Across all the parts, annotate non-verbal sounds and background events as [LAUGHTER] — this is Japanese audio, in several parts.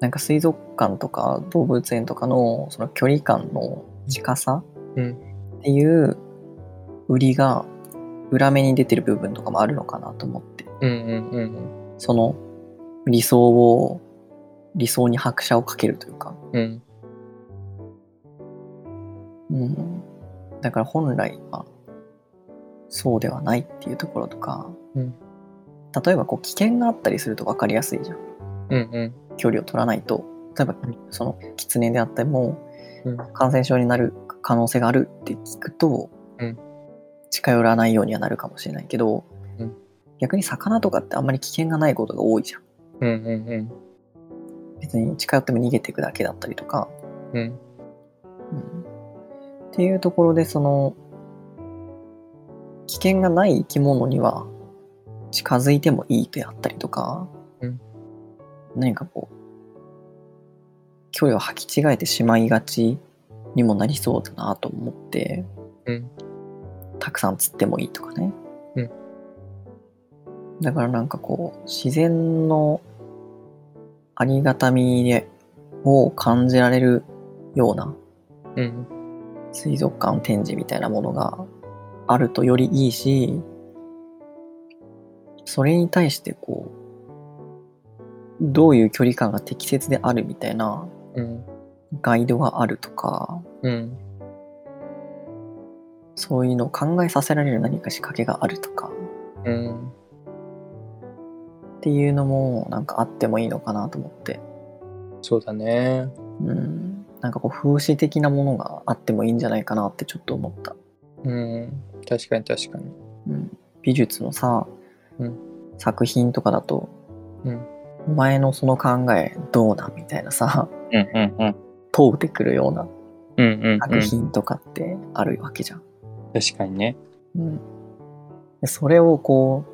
なんか水族館とか動物園とかのその距離感の近さうん。っていう売りが裏目に出てる部分とかもあるのかなと思って。その理想を理想に拍車をかけるというか、うん。うん、だから本来はそうではないっていうところとか、うん。例えばこう危険があったりすると分かりやすいじゃん。うんうん距離を取らないと例えばうん。その狐であってもうん。感染症になる可能性があるって聞くと、うん。近寄らないようにはなるかもしれないけど、うん。逆に魚とかってあんまり危険がないことが多いじゃん。うんうん別に近寄っても逃げていくだけだったりとか、うん。うん。っていうところでその危険がない生き物には近づいてもいいであったりとか、うん何かこう距離を履き違えてしまいがちにもなりそうだなと思って、うん。たくさん釣ってもいいとかね、うん。だからなんかこう自然のありがたみでを感じられるようなうん。水族館展示みたいなものがあるとよりいいしそれに対してこうどういう距離感が適切であるみたいなうん。ガイドがあるとかうん。そういうのを考えさせられる何か仕掛けがあるとかうん。っていうのもなんかあってもいいのかなと思って。そうだね。うん。なんかこう風刺的なものがあってもいいんじゃないかなってちょっと思った、うん。確かに確かに。うん、美術のさ、うん。作品とかだとうんお前のその考えどうなんみたいなさうんうんうん。問うてくるようなうんうん作品とかってあるわけじゃん。確かにね。うん。でそれをこ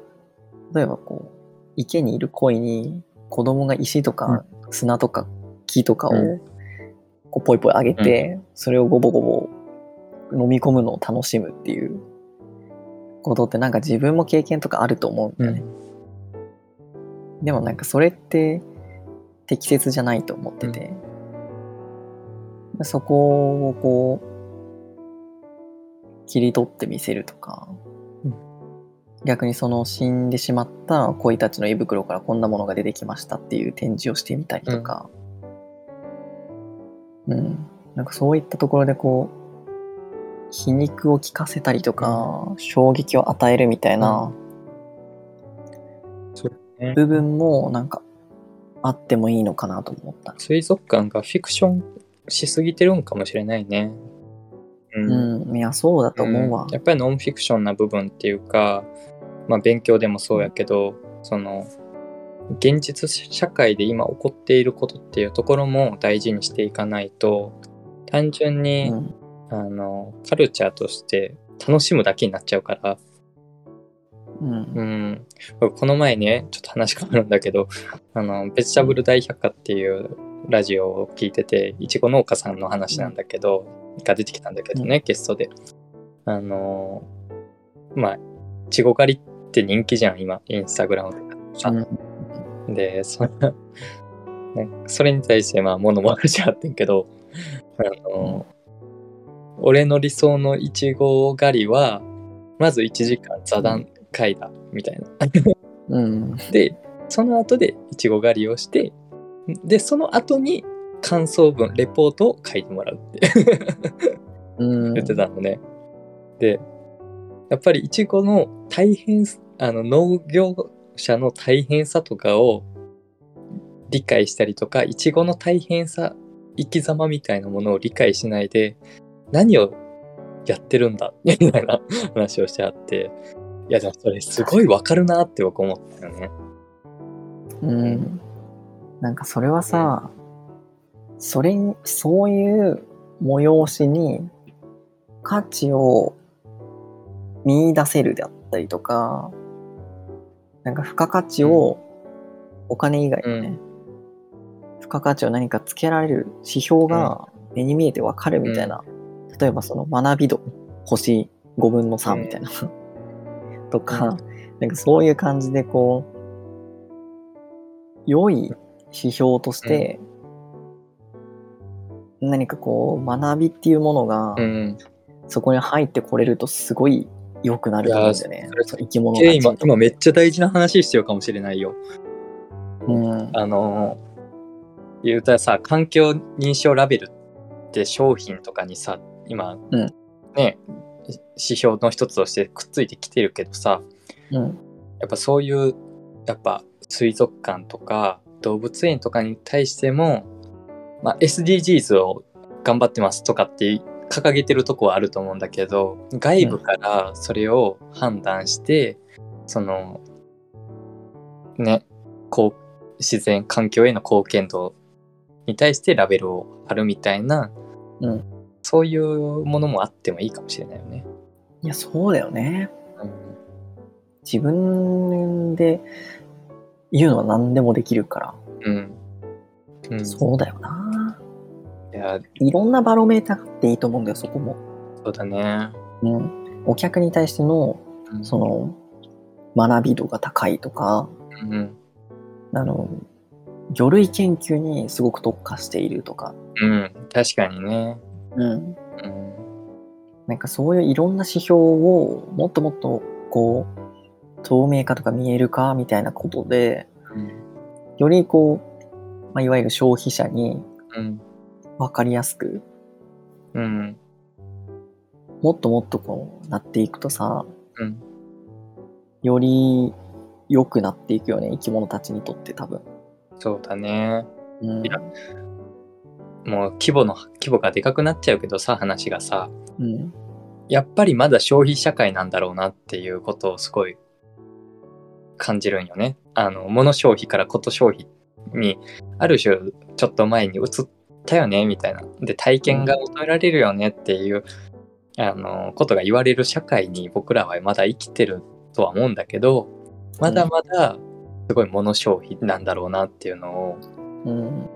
う例えばこう池にいる鯉に子供が石とか砂とか木とかをうこうポイポイ上げて、それをゴボゴボ飲み込むのを楽しむっていうことってなんか自分も経験とかあると思うんだよね。でもなんかそれって適切じゃないと思ってて、そこをこう切り取ってみせるとか、うん。逆にその死んでしまった鯉たちの胃袋からこんなものが出てきましたっていう展示をしてみたりとか、うん、なんかそういったところでこう皮肉を利かせたりとか、衝撃を与えるみたいな、ね部分もなんかあってもいいのかなと思った。水族館がフィクションしすぎてるんかもしれないね。うん。うん、いや、そうだと思うわ。ん。やっぱりノンフィクションな部分っていうか、まあ、勉強でもそうやけどその現実社会で今起こっていることっていうところも大事にしていかないと単純に、うん、あのカルチャーとして楽しむだけになっちゃうから、うん、うん、僕この前ねちょっと話変わるんだけど [LAUGHS] あのベジタブル大百科っていうラジオを聞いてていちご農家さんの話なんだけど、が出てきたんだけどね、ゲストで。あのまあいちご狩りって人気じゃん今インスタグラムとかさ、でそ [LAUGHS] ねそれに対してまあ物もあるしあってんけどあの、俺の理想のいちご狩りはまず1時間座談会だみたいな。うん、でその後でいちご狩りをしてでその後に感想文レポートを書いてもらうってうん、言ってたのね。でやっぱりいちごの大変あの農業者の大変さとかを理解したりとかいちごの大変さ生き様みたいなものを理解しないで何をやってるんだみたいな話をしてあっていやでもそれすごいわかるなって僕思ったよね。うん。なんかそれはさ、それに、そういう催しに価値を見出せるであったりとか、なんか付加価値をお金以外のね、付加価値を何かつけられる指標が目に見えてわかるみたいな、例えばその学び度、星5分の3みたいな、とか、なんかそういう感じでこう、良い指標として何かこう学びっていうものがうん。そこに入ってこれるとすごい良くなると思うんだよね。そ生き物今、今めっちゃ大事な話してるかもしれないよ。うん。あの、言うたらさ、環境認証ラベルって商品とかにさ、今、うん。ね、指標の一つとしてくっついてきてるけどさ、うん。やっぱそういう、やっぱ水族館とか動物園とかに対しても、まあ、SDGs を頑張ってますとかって掲げてるとこはあると思うんだけど、外部からそれを判断して、その、ね、こう、自然環境への貢献度に対してラベルを貼るみたいな、うんそういうものもあってもいいかもしれないよね。いやそうだよねうん自分で言うのは何でもできるから、うん。うん、そうだよな。いや、いろんなバロメーターがあっていいと思うんだよ、そこも。そうだね。うん。お客に対しての、うんその、学び度が高いとか、うん。あの、魚類研究にすごく特化しているとか、うん。確かにね。うん。うん。なんかそういういろんな指標をもっともっとこう、透明化とか見える化みたいなことで、うん。よりこう、まあ、いわゆる消費者にうん。分かりやすく、うん。もっともっとこうなっていくとさ、うん。より良くなっていくよね、生き物たちにとって多分。そうだね。うんいやもう規模の、規模がでかくなっちゃうけどさ、話がさ、うん。やっぱりまだ消費社会なんだろうなっていうことをすごい感じるんよね。あの、物消費からこと消費に、ある種ちょっと前に移ったよね、みたいな。で、体験が求められるよねっていう、あの、ことが言われる社会に僕らはまだ生きてるとは思うんだけど、まだまだすごい物消費なんだろうなっていうのをうん。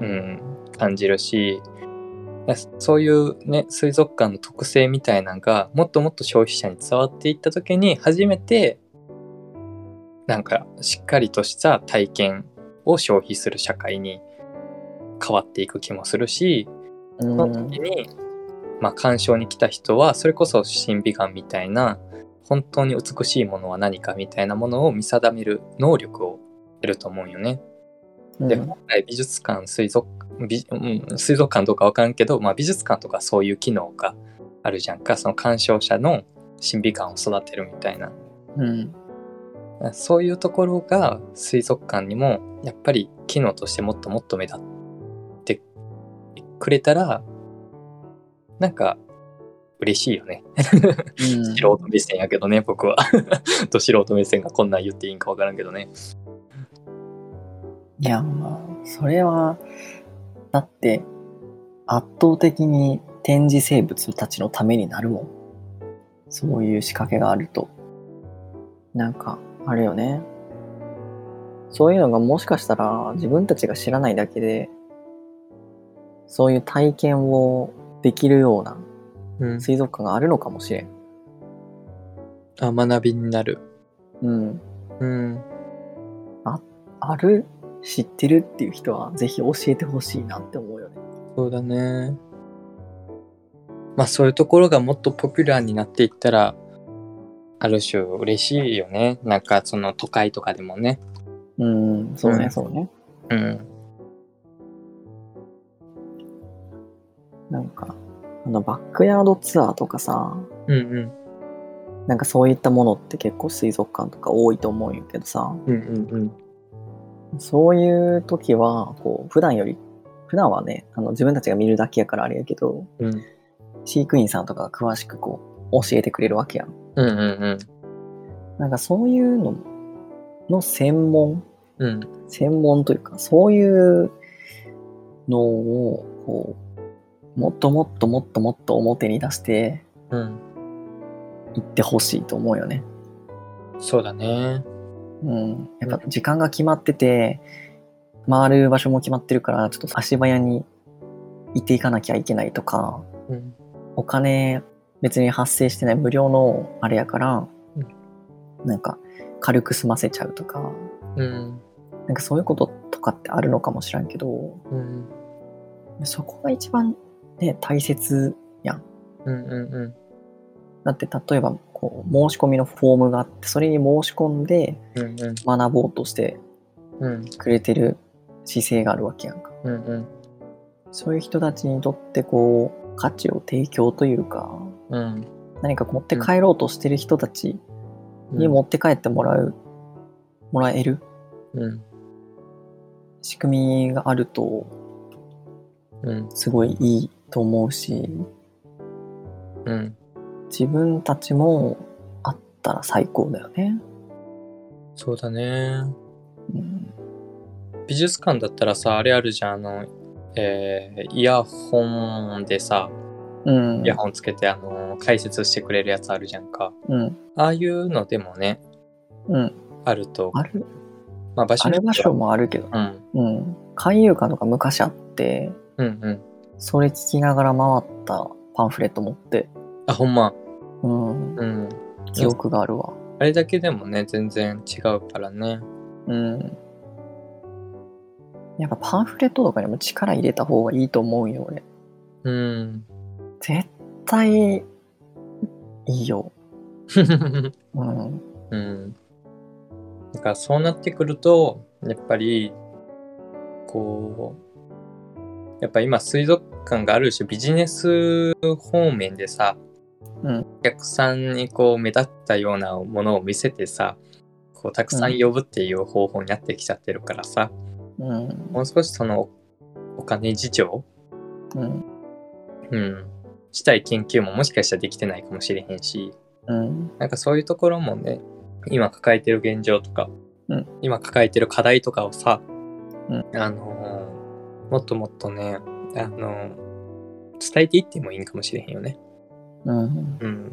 うん、感じるしそういうね水族館の特性みたいなのがもっともっと消費者に伝わっていった時に初めてなんかしっかりとした体験を消費する社会に変わっていく気もするしうそのん時に、まあ、鑑賞に来た人はそれこそ審美眼みたいな本当に美しいものは何かみたいなものを見定める能力を得ると思うよね。で、うん本来美術館、水族美うん、水族館どうかわからんけど、まあ、美術館とかそういう機能があるじゃんか、その鑑賞者の審美眼を育てるみたいな。うん。そういうところが水族館にもやっぱり機能としてもっともっと目立ってくれたら、なんか嬉しいよね。[LAUGHS] 素人目線やけどね、僕は。[LAUGHS] ど素人目線がこんなん言っていいんかわからんけどね。いや、まあ、それは、だって、圧倒的に展示生物たちのためになるもん。そういう仕掛けがあると。なんか、あれよね。そういうのがもしかしたら自分たちが知らないだけで、そういう体験をできるようなうん、水族館があるのかもしれん。あ学びになる。うん。うん。ある知ってるっていう人はぜひ教えてほしいなって思うよね。そうだね。まあそういうところがもっとポピュラーになっていったら、ある種嬉しいよね。なんかその都会とかでもね。うん、そうね、うんそうね。うん。なんか、あの、バックヤードツアーとかさ、うんうん。なんかそういったものって結構水族館とか多いと思うんやけどさ、うんうんうん。そういう時は、こう、普段より、普段はね、あの自分たちが見るだけやからあれやけど、うん飼育員さんとかが詳しくこう、教えてくれるわけやん。うんうんなんかそういうのの専門、うん。うん。専門というか、そういうのを、こう、もっともっともっともっと表に出してうん。いってほしいと思うよね。そうだね。うん。やっぱ時間が決まってて、回る場所も決まってるから、ちょっと足早に行っていかなきゃいけないとか、うん。お金別に発生してない無料のあれやから、うんなんか軽く済ませちゃうとか、うん。なんかそういうこととかってあるのかもしらんけど、うん。そこが一番ね、大切やん。うんうんうん。だって例えばこう申し込みのフォームがあってそれに申し込んでうんうん。学ぼうとしてうん。くれてる姿勢があるわけやんか。うんうん。そういう人たちにとってこう価値を提供というかうん。何か持って帰ろうとしてる人たちに持って帰ってもらう、もらえるうん。仕組みがあるとうん。すごいいいと思うしうん自分たちもあったら最高だよね。そうだね。うん。美術館だったらさあれあるじゃんあのえーイヤホンでさうん。イヤホンつけてあの解説してくれるやつあるじゃんか。うん。ああいうのでもねうん。あると。ある？まあ場所ある場所もあるけど、うん。うん、海遊館とか昔あってうんうん。それ聞きながら回ったパンフレット持って、あほんまうん、うん記憶があるわ。あれだけでもね全然違うからねうん。やっぱパンフレットとかにも力入れた方がいいと思うよ、俺。うん絶対いいよ。[LAUGHS] うん。うん。だからそうなってくると、やっぱり、こう、やっぱ今水族館がある種ビジネス方面でさ、うんお客さんにこう目立ったようなものを見せてさ、こうたくさん呼ぶっていう方法になってきちゃってるからさ、うん。もう少しそのお金事情、うん。うん、したい研究ももしかしたらできてないかもしれへんし、うん。なんかそういうところもね、今抱えてる現状とか、うん今抱えてる課題とかをさ、うんあのーもっともっとね、あのー伝えていってもいいんかもしれへんよね。うん。うん。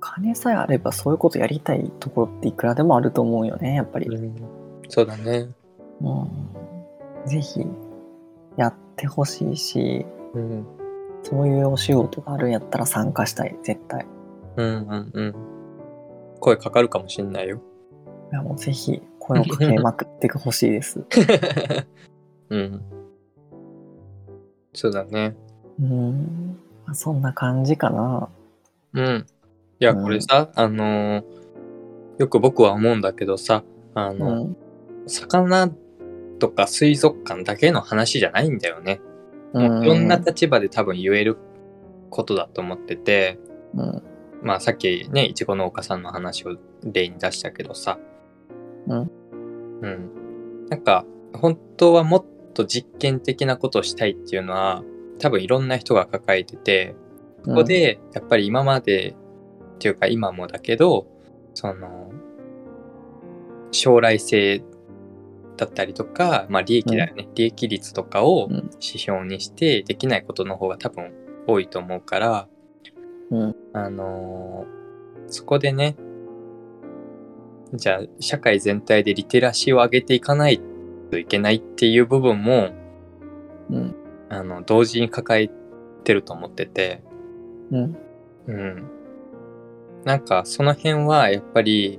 金さえあればそういうことやりたいところっていくらでもあると思うよね、やっぱり。うんそうだね。うん。ぜひ、やってほしいし、うん。そういうお仕事があるんやったら参加したい、絶対。うんうんうん。声かかるかもしんないよ。いやもうぜひ、声をかけまくってほしいです。[LAUGHS] うん。そうだね。うん。まあそんな感じかな。うん。いや、うんこれさ、あのーよく僕は思うんだけどさ、あうの、ん。魚とか水族館だけの話じゃないんだよね。もういろんな立場で多分言えることだと思ってて、うん。まあさっきね、いちご農家さんの話を例に出したけどさ。うん。うん。なんか、本当はもっと実験的なことをしたいっていうのは、多分いろんな人が抱えてて、ここでやっぱり今までっていうか今もだけど、その、将来性だったりとか、まあ利益だよね、利益率とかをうん。指標にしてできないことの方が多分多いと思うから、うん。あのーそこでね、じゃあ社会全体でリテラシーを上げていかないといけないっていう部分も、うん。あの、同時に抱えてると思ってて、うん。うん。なんかその辺はやっぱり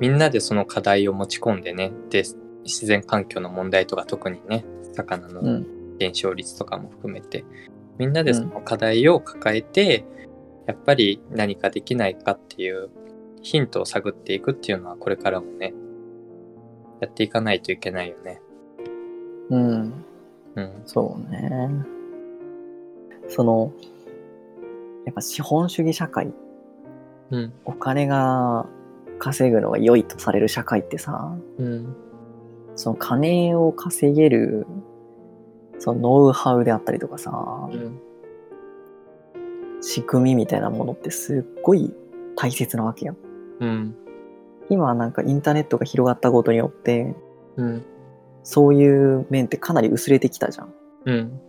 みんなでその課題を持ち込んでね、で、自然環境の問題とか特にね、魚のうん。減少率とかも含めて、みんなでその課題を抱えて、やっぱり何かできないかっていうヒントを探っていくっていうのはこれからもね、やっていかないといけないよね。うん。うん。そうね。その、やっぱ資本主義社会、うん。お金が稼ぐのが良いとされる社会ってさ、うん。その金を稼げる、そのノウハウであったりとかさ、うん。仕組みみたいなものってすっごい大切なわけよ。うん。今なんかインターネットが広がったことによって、うん。そういう面ってかなり薄れてきたじゃん。うん。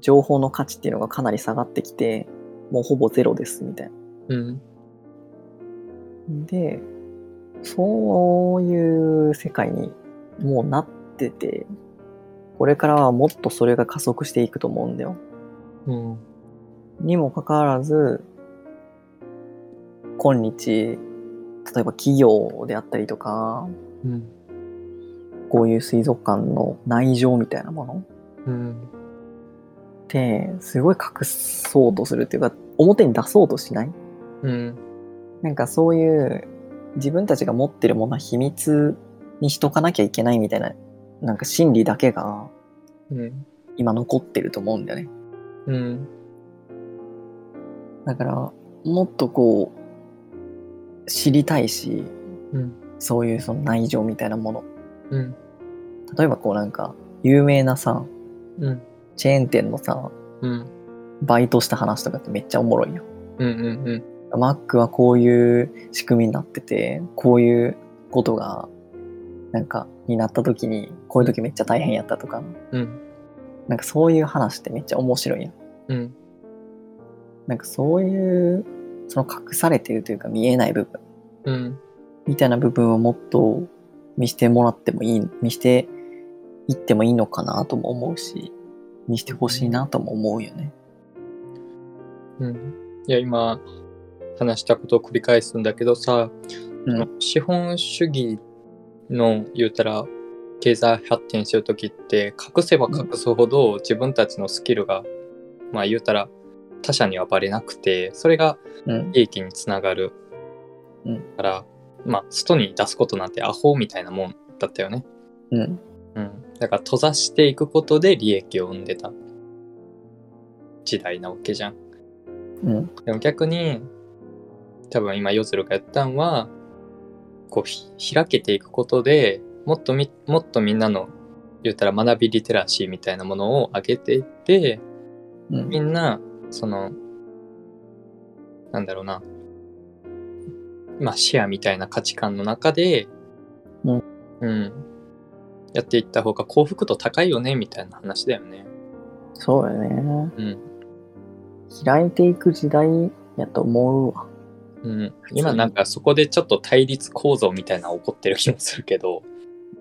情報の価値っていうのがかなり下がってきて、もうほぼゼロですみたいな。うん。で、そういう世界にもうなってて、これからはもっとそれが加速していくと思うんだよ。うん。にもかかわらず、今日、例えば企業であったりとか、うん。こういう水族館の内情みたいなもの？うん。ってすごい隠そうとするっていうか表に出そうとしない？うん。なんかそういう自分たちが持ってるものは秘密にしとかなきゃいけないみたいななんか心理だけがうん。今残ってると思うんだよね。うん。だからもっとこう知りたいしうん。そういうその内情みたいなものうん。例えばこうなんか有名なさうん。チェーン店のさうん。バイトした話とかってめっちゃおもろいよ。うん。うん。マックはこういう仕組みになっててこういうことがなんかになった時にこういう時めっちゃ大変やったとかうん。なんかそういう話ってめっちゃ面白いやん。うん。なんかそういうその隠されてるというか見えない部分うん。みたいな部分をもっと見してもらってもいい見していってもいいのかなとも思うし見してほしいなとも思うよね。うん。いや、今、話したことを繰り返すんだけどさ、うん資本主義の言うたら経済発展してる時って隠せば隠すほど自分たちのスキルが、まあ言うたら他者にはバレなくてそれがうん利益につながる、うんからまあ外に出すことなんてアホみたいなもんだったよね、うん。うん、だから閉ざしていくことで利益を生んでた時代なわけじゃん。うん。でも逆に多分今夜鶴が言ったんはこうひ開けていくことでもっとみもっとみんなの言ったら学びリテラシーみたいなものを上げていってうん。みんなそのなんだろうなまあシェアみたいな価値観の中でうん、うん、やっていった方が幸福度高いよねみたいな話だよね。そうよね。うん。開いていく時代やと思うわ。うん、今なんかそこでちょっと対立構造みたいなの起こってる気もするけど、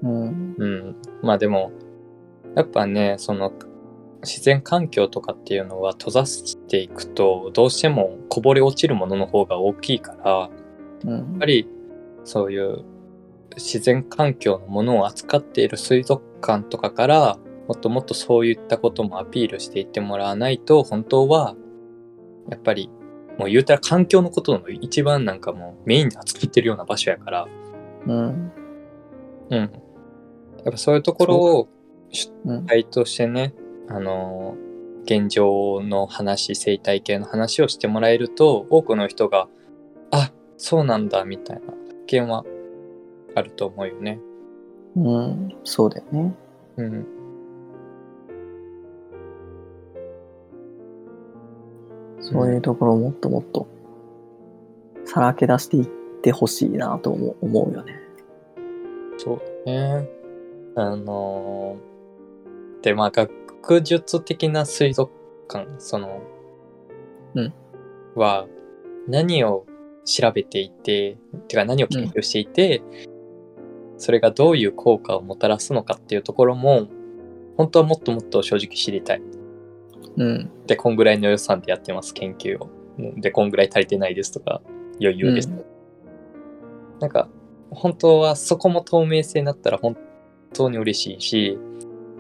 うん。うん、まあでもやっぱねその自然環境とかっていうのは閉ざしていくとどうしてもこぼれ落ちるものの方が大きいからやうん。っぱりそういう自然環境のものを扱っている水族館とかからもっともっとそういったこともアピールしていってもらわないと本当はやっぱりもう言うたら環境のことの一番なんかもうメインで扱ってるような場所やから。うん。うん。やっぱそういうところを主うん。体としてね、あのー現状の話、生態系の話をしてもらえると、多くの人が、あ、そうなんだ、みたいな発見はあると思うよね。うんそうだよね。うん。そういうところをもっともっとさらけ出していってほしいなと思う思うよね。そうだね。あのーで、まあ、学術的な水族館、その、うんは、何を調べていて、てか何を研究していて、それがどういう効果をもたらすのかっていうところも、本当はもっともっと正直知りたい。うんで、こんぐらいの予算でやってます、研究を。で、こんぐらい足りてないですとか、余裕です。うんなんか、本当はそこも透明性になったら本当に嬉しいし、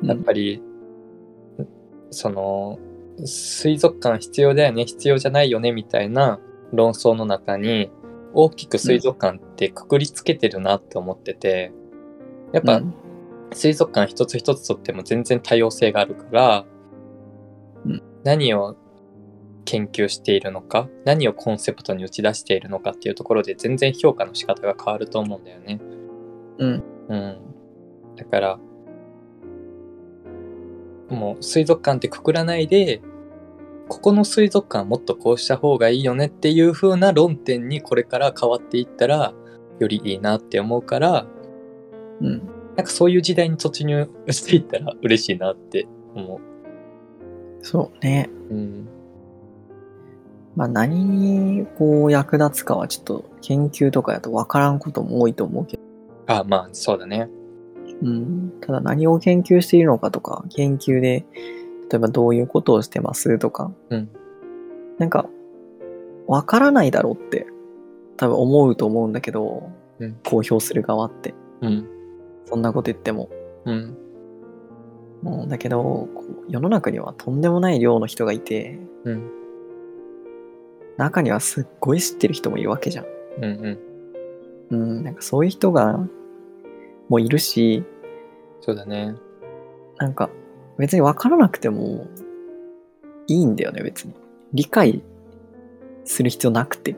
やっぱり、その、水族館必要だよね、必要じゃないよね、みたいな論争の中に、大きく水族館ってくくりつけてるなって思ってて、やっぱうん。水族館一つ一つとっても全然多様性があるから、うん。何を研究しているのか何をコンセプトに打ち出しているのかっていうところで全然評価の仕方が変わると思うんだよね。うん。うん、だからもう水族館ってくくらないでここの水族館もっとこうした方がいいよねっていう風な論点にこれから変わっていったらよりいいなって思うからうんなんかそういう時代に突入していったら嬉しいなって思そうね。う。うん。まあ何にこう役立つかはちょっと研究とかやと分からんことも多いと思うけど、あ、まあそうだね。うん、ただ何を研究しているのかとか、研究で例えばどういうことをしてますとか、うんなんか分からないだろうって多分思うと思うんだけど、うん公表する側って。うん。そんなこと言っても。うん。もうだけど世の中にはとんでもない量の人がいてうん。中にはすっごい知ってる人もいるわけじゃん。うんうん。うん、なんかそういう人がもういるしそうだね。なんか別に分からなくてもいいんだよね別に。理解する必要なくて、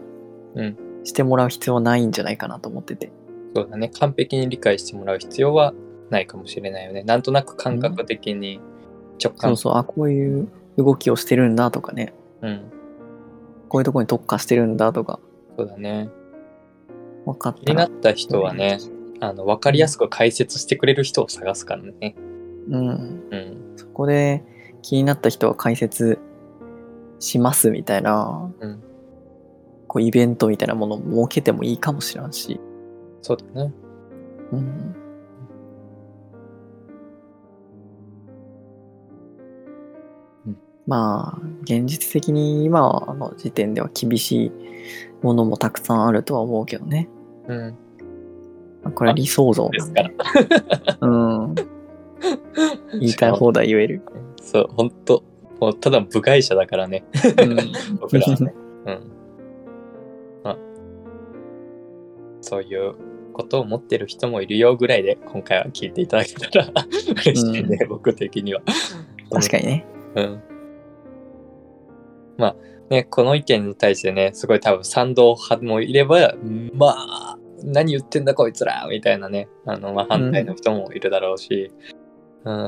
うんしてもらう必要はないんじゃないかなと思ってて。そうだね。完璧に理解してもらう必要はないかもしれないよね。なんとなく感覚的に直感。そうそう、あ、こういう動きをしてるんだとかね、うん。こういうところに特化してるんだとかそうだね。分かっ気たら。になった人はね、あの、わかりやすく解説してくれる人を探すからね。うん。うん。そこで気になった人は解説しますみたいな、うんこうイベントみたいなものを設けてもいいかもしれんし。そうだね。うん。うんまあ、現実的に今の時点では厳しいものもたくさんあるとは思うけどね。うん。まあこれは理想像ですなんからで。。うん。[LAUGHS] 言いたい放題言える。そう、ほんと。もうただ部外者だからね。うん。[LAUGHS] 僕らはね。うん。まあ、そういうことを持ってる人もいるよぐらいで、今回は聞いていただけたら [LAUGHS] 嬉しいね、僕的には。確かにね。うん。まあね、この意見に対してね、すごい多分賛同派もいれば、まあ、何言ってんだこいつらみたいなね、あの、まあ、反対の人もいるだろうし、うん、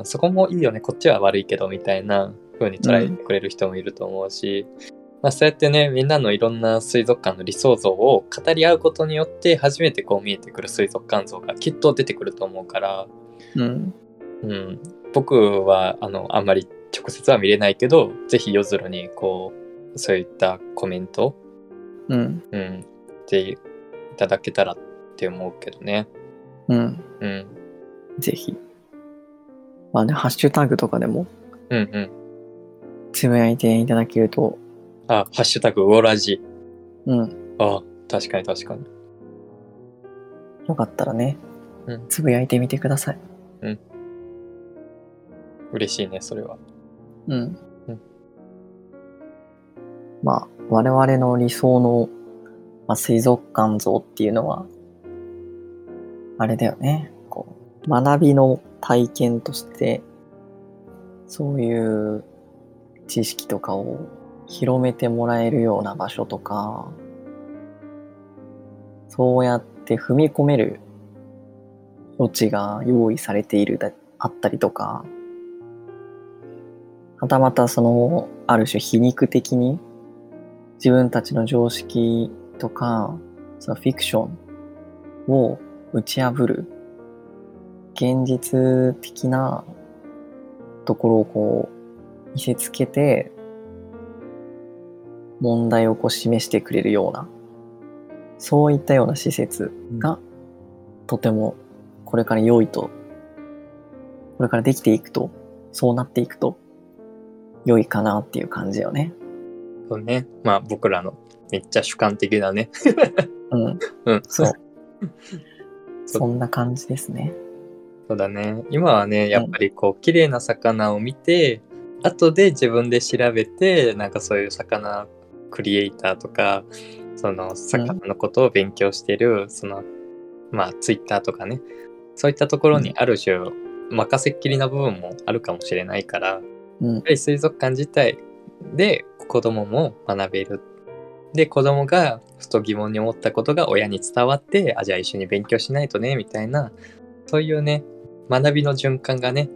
そこもいいよね、こっちは悪いけど、みたいな風に捉えてくれる人もいると思うし、まあ、そうやってね、みんなのいろんな水族館の理想像を語り合うことによって、初めてこう見えてくる水族館像がきっと出てくると思うから、うん。うん、僕はあのあんまり直接は見れないけどぜひ夜空にこうそういったコメント、うん。うん、でいただけたらって思うけどね。うん。うん、ぜひ。まあね、ハッシュタグとかでもうん、うん。つぶやいていただけると、あ、ハッシュタグウォラジ。うん。あ、確かに確かに。よかったらねうん、つぶやいてみてください。嬉しいね、それは。うんうん。まあ、我々の理想の、まあ、水族館像っていうのは、あれだよね。学びの体験として、そういう知識とかを広めてもらえるような場所とか、そうやって踏み込める余地が用意されているだあったりとか、はたまたその、ある種皮肉的に自分たちの常識とか、そのフィクションを打ち破る現実的なところをこう見せつけて問題をこう示してくれるようなそういったような施設がとてもこれから良いとこれからできていくとそうなっていくと良いかなっていう感じよね。そうね。まあ僕らのめっちゃ主観的なね。うん。[LAUGHS] うん。そう [LAUGHS] そんな感じですね。そうだね。今はね、やっぱりこう、綺麗な魚を見て、後で自分で調べて、なんかそういう魚クリエイターとか、その魚のことを勉強してる、その、まあ、ツイッターとかね、そういったところにある種、任せっきりな部分もあるかもしれないから、やっうん。ぱり水族館自体で子供も学べる。で、子供がふと疑問に思ったことが親に伝わって、あ、じゃあ一緒に勉強しないとね、みたいな、そういうね、学びの循環がね、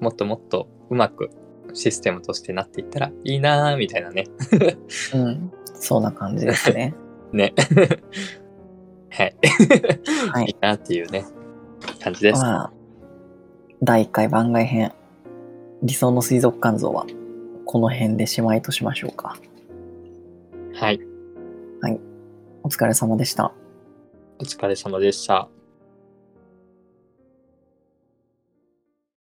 もっともっとうまくシステムとしてなっていったらいいなーみたいなね。うん。そんな感じですね。[LAUGHS] ね。[LAUGHS] はい。はいいなっていうね、感じです。まあ、第1回番外編、理想の水族館像は、この辺でしまいとしましょうか。はい。お疲れ様でした。お疲れ様でした。